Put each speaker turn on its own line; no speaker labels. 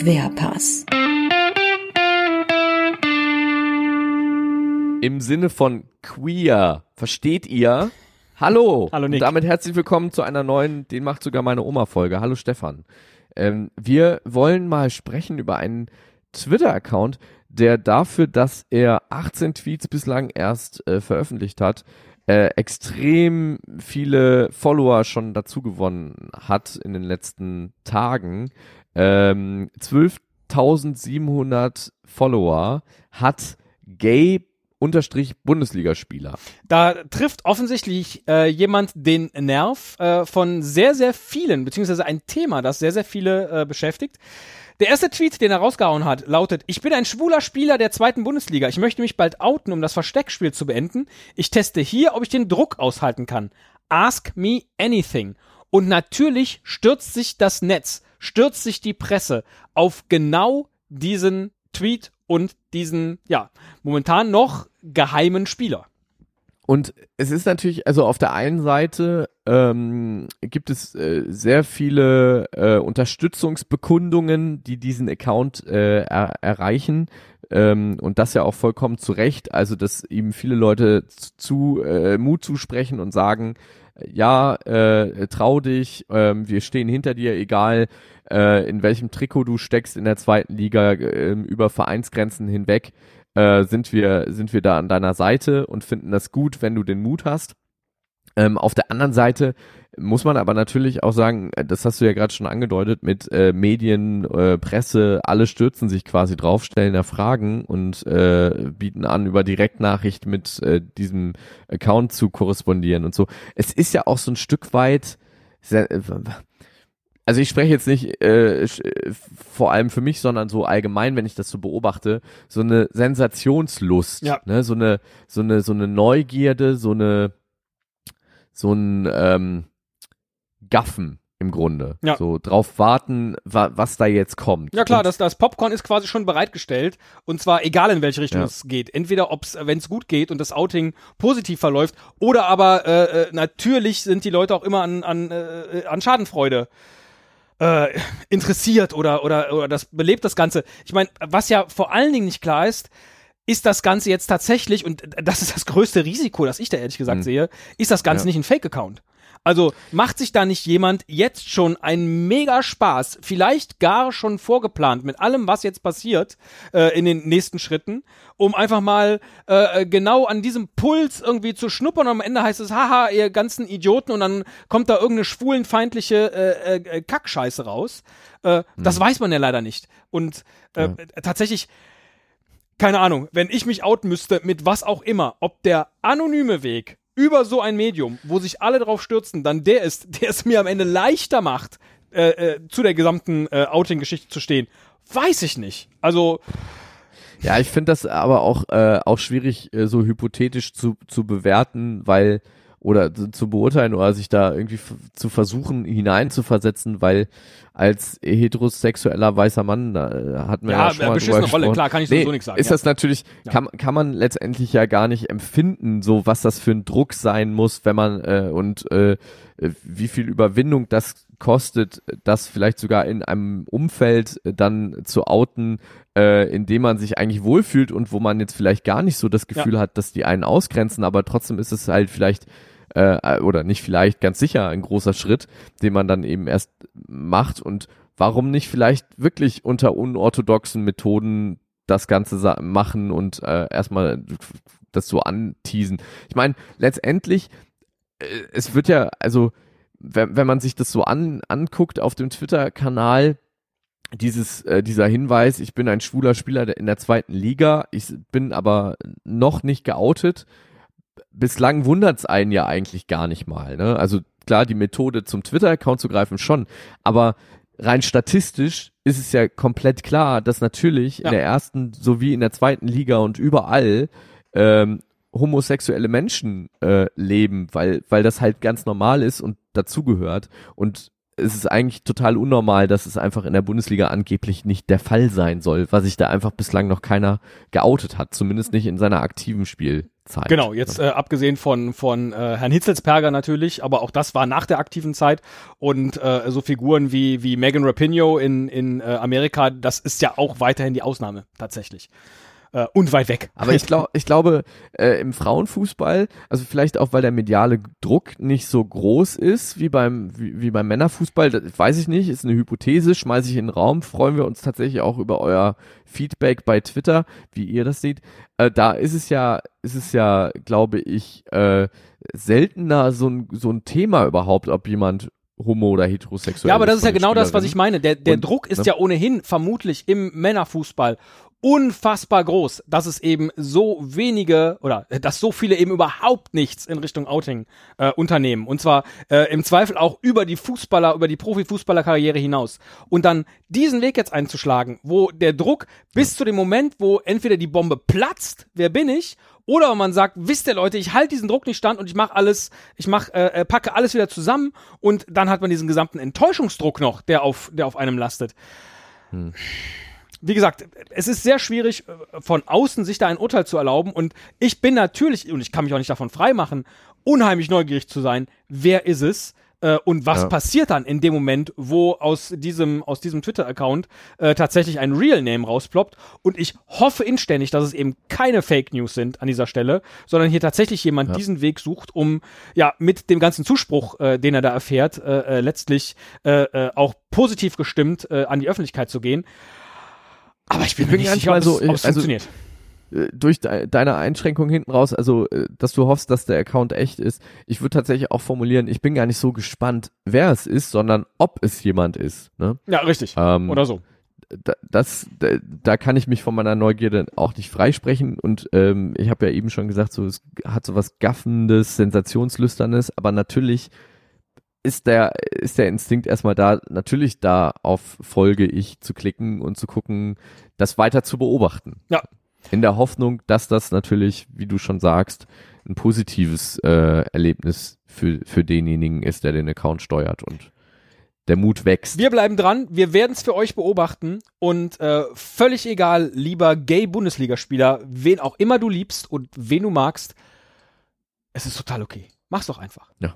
Querpass.
Im Sinne von queer. Versteht ihr? Hallo.
Hallo, Nick.
Und damit herzlich willkommen zu einer neuen, den macht sogar meine Oma Folge. Hallo Stefan. Ähm, wir wollen mal sprechen über einen Twitter-Account, der dafür, dass er 18 Tweets bislang erst äh, veröffentlicht hat, äh, extrem viele Follower schon dazu gewonnen hat in den letzten Tagen. Ähm, 12.700 Follower hat Gay unterstrich Bundesligaspieler.
Da trifft offensichtlich äh, jemand den Nerv äh, von sehr, sehr vielen, beziehungsweise ein Thema, das sehr, sehr viele äh, beschäftigt. Der erste Tweet, den er rausgehauen hat, lautet, ich bin ein schwuler Spieler der zweiten Bundesliga. Ich möchte mich bald outen, um das Versteckspiel zu beenden. Ich teste hier, ob ich den Druck aushalten kann. Ask me anything. Und natürlich stürzt sich das Netz, stürzt sich die Presse auf genau diesen Tweet und diesen, ja, momentan noch geheimen Spieler.
Und es ist natürlich, also auf der einen Seite ähm, gibt es äh, sehr viele äh, Unterstützungsbekundungen, die diesen Account äh, er erreichen. Ähm, und das ja auch vollkommen zu Recht. Also, dass ihm viele Leute zu äh, Mut zusprechen und sagen, ja, äh, trau dich, äh, wir stehen hinter dir, egal äh, in welchem Trikot du steckst in der zweiten Liga, äh, über Vereinsgrenzen hinweg äh, sind wir sind wir da an deiner Seite und finden das gut, wenn du den Mut hast. Ähm, auf der anderen Seite muss man aber natürlich auch sagen, äh, das hast du ja gerade schon angedeutet, mit äh, Medien, äh, Presse, alle stürzen sich quasi drauf, stellen da Fragen und äh, bieten an, über Direktnachricht mit äh, diesem Account zu korrespondieren und so. Es ist ja auch so ein Stück weit, sehr, äh, also ich spreche jetzt nicht äh, vor allem für mich, sondern so allgemein, wenn ich das so beobachte, so eine Sensationslust,
Ja.
ne, so eine so eine so eine Neugierde, so eine so ein ähm, Gaffen im Grunde,
Ja.
so drauf warten, wa was da jetzt kommt.
Ja klar,
Und
das, das Popcorn ist quasi schon bereitgestellt und zwar egal in welche Richtung
Ja.
es geht. Entweder ob's, wenn es gut geht und das Outing positiv verläuft oder aber äh, äh, natürlich sind die Leute auch immer an, an, äh, an Schadenfreude äh, interessiert oder, oder, oder das belebt das Ganze. Ich meine, was ja vor allen Dingen nicht klar ist, ist das Ganze jetzt tatsächlich, und das ist das größte Risiko, das ich da ehrlich gesagt
Mhm.
sehe, ist das Ganze
Ja.
nicht ein Fake-Account. Also macht sich da nicht jemand jetzt schon einen mega Spaß, vielleicht gar schon vorgeplant mit allem, was jetzt passiert äh, in den nächsten Schritten, um einfach mal äh, genau an diesem Puls irgendwie zu schnuppern und am Ende heißt es, haha, ihr ganzen Idioten und dann kommt da irgendeine schwulenfeindliche äh, äh, Kackscheiße raus. Äh, Das weiß man ja leider nicht. Und äh, tatsächlich, keine Ahnung, wenn ich mich outen müsste mit was auch immer, ob der anonyme Weg über so ein Medium, wo sich alle drauf stürzen, dann der ist, der es mir am Ende leichter macht, äh, äh, zu der gesamten äh, Outing-Geschichte zu stehen, weiß ich nicht. Also,
Ja, ich finde das aber auch, äh, auch schwierig, äh, so hypothetisch zu, zu bewerten, weil, oder zu, beurteilen oder sich da irgendwie zu versuchen hineinzuversetzen, weil als heterosexueller weißer Mann, da äh, hatten wir ja,
Ja,
schon mal
beschissene Rolle, klar, kann ich
nee,
sowieso nichts sagen,
Ist
ja.
das natürlich, kann, kann man letztendlich ja gar nicht empfinden, so was das für ein Druck sein muss, wenn man, äh, und äh, wie viel Überwindung das kostet, das vielleicht sogar in einem Umfeld äh, dann zu outen, äh, in dem man sich eigentlich wohlfühlt und wo man jetzt vielleicht gar nicht so das Gefühl hat, dass die einen ausgrenzen, aber trotzdem ist es halt vielleicht äh, oder nicht vielleicht ganz sicher ein großer Schritt, den man dann eben erst macht. Und warum nicht vielleicht wirklich unter unorthodoxen Methoden das Ganze machen und äh, erstmal das so anteasen. Ich meine, letztendlich, äh, es wird ja, also wenn, wenn man sich das so an, anguckt auf dem Twitter-Kanal, dieses, äh, dieser Hinweis, ich bin ein schwuler Spieler in der zweiten Liga, ich bin aber noch nicht geoutet. Bislang wundert's einen ja eigentlich gar nicht mal. Ne? Also klar, die Methode zum Twitter-Account zu greifen schon, aber rein statistisch ist es ja komplett klar, dass natürlich
Ja.
in der ersten sowie in der zweiten Liga und überall ähm, homosexuelle Menschen äh, leben, weil, weil das halt ganz normal ist und dazugehört. Und es ist eigentlich total unnormal, dass es einfach in der Bundesliga angeblich nicht der Fall sein soll, was sich da einfach bislang noch keiner geoutet hat, zumindest nicht in seiner aktiven Spielzeit.
Genau, jetzt äh, abgesehen von, von äh, Herrn Hitzelsperger natürlich, aber auch das war nach der aktiven Zeit und äh, so Figuren wie, wie Megan Rapinoe in, in äh, Amerika, das ist ja auch weiterhin die Ausnahme tatsächlich äh, und weit weg.
Aber ich, glaub, ich glaube, äh, im Frauenfußball, also vielleicht auch, weil der mediale Druck nicht so groß ist wie beim, wie, wie beim Männerfußball, das weiß ich nicht, ist eine Hypothese, schmeiße ich in den Raum, freuen wir uns tatsächlich auch über euer Feedback bei Twitter, wie ihr das seht. Äh, da ist es ja, ist es ja, glaube ich, äh, seltener so ein, so ein Thema überhaupt, ob jemand homo oder heterosexuell.
Ja, aber das ist ja genau das, was ich meine. Der, der
Und,
Druck ist
ne?
ja ohnehin vermutlich im Männerfußball unfassbar groß, dass es eben so wenige oder äh, dass so viele eben überhaupt nichts in Richtung Outing äh, unternehmen. Und zwar äh, im Zweifel auch über die Fußballer, über die Profifußballerkarriere hinaus. Und dann diesen Weg jetzt einzuschlagen, wo der Druck bis zu dem Moment, wo entweder die Bombe platzt, wer bin ich, oder man sagt, wisst ihr Leute, ich halte diesen Druck nicht stand und ich mache alles, ich mach, äh, äh, packe alles wieder zusammen und dann hat man diesen gesamten Enttäuschungsdruck noch, der auf, der auf einem lastet. Wie gesagt, es ist sehr schwierig, äh, von außen sich da ein Urteil zu erlauben und ich bin natürlich, und ich kann mich auch nicht davon freimachen, unheimlich neugierig zu sein, wer ist es? Äh, und was
Ja.
passiert dann in dem Moment, wo aus diesem, aus diesem Twitter-Account äh, tatsächlich ein Real-Name rausploppt? Und ich hoffe inständig, dass es eben keine Fake News sind an dieser Stelle, sondern hier tatsächlich jemand
Ja.
diesen Weg sucht, um ja mit dem ganzen Zuspruch, äh, den er da erfährt, äh, äh, letztlich äh, äh, auch positiv gestimmt äh, an die Öffentlichkeit zu gehen. Aber ich bin,
Ich bin
nicht
gar nicht
sicher,
so,
es, ob es
also-
funktioniert.
äh, durch de deine Einschränkung hinten raus, also äh, dass du hoffst, dass der Account echt ist. Ich würde tatsächlich auch formulieren, ich bin gar nicht so gespannt, wer es ist, sondern ob es jemand ist. Ne?
Ja, richtig.
Ähm,
Oder so.
da, das, da, da kann ich mich von meiner Neugierde auch nicht freisprechen und ähm, ich habe ja eben schon gesagt, so es hat so was gaffendes, sensationslüsternes, aber natürlich ist der ist der Instinkt erstmal da, natürlich da auf Folge ich zu klicken und zu gucken, das weiter zu beobachten.
Ja.
In der Hoffnung, dass das natürlich, wie du schon sagst, ein positives äh, Erlebnis für für denjenigen ist, der den Account steuert und der Mut wächst.
Wir bleiben dran, wir werden es für euch beobachten und äh, völlig egal, lieber Gay-Bundesligaspieler, wen auch immer du liebst und wen du magst, es ist total okay. Mach's doch einfach.
Ja.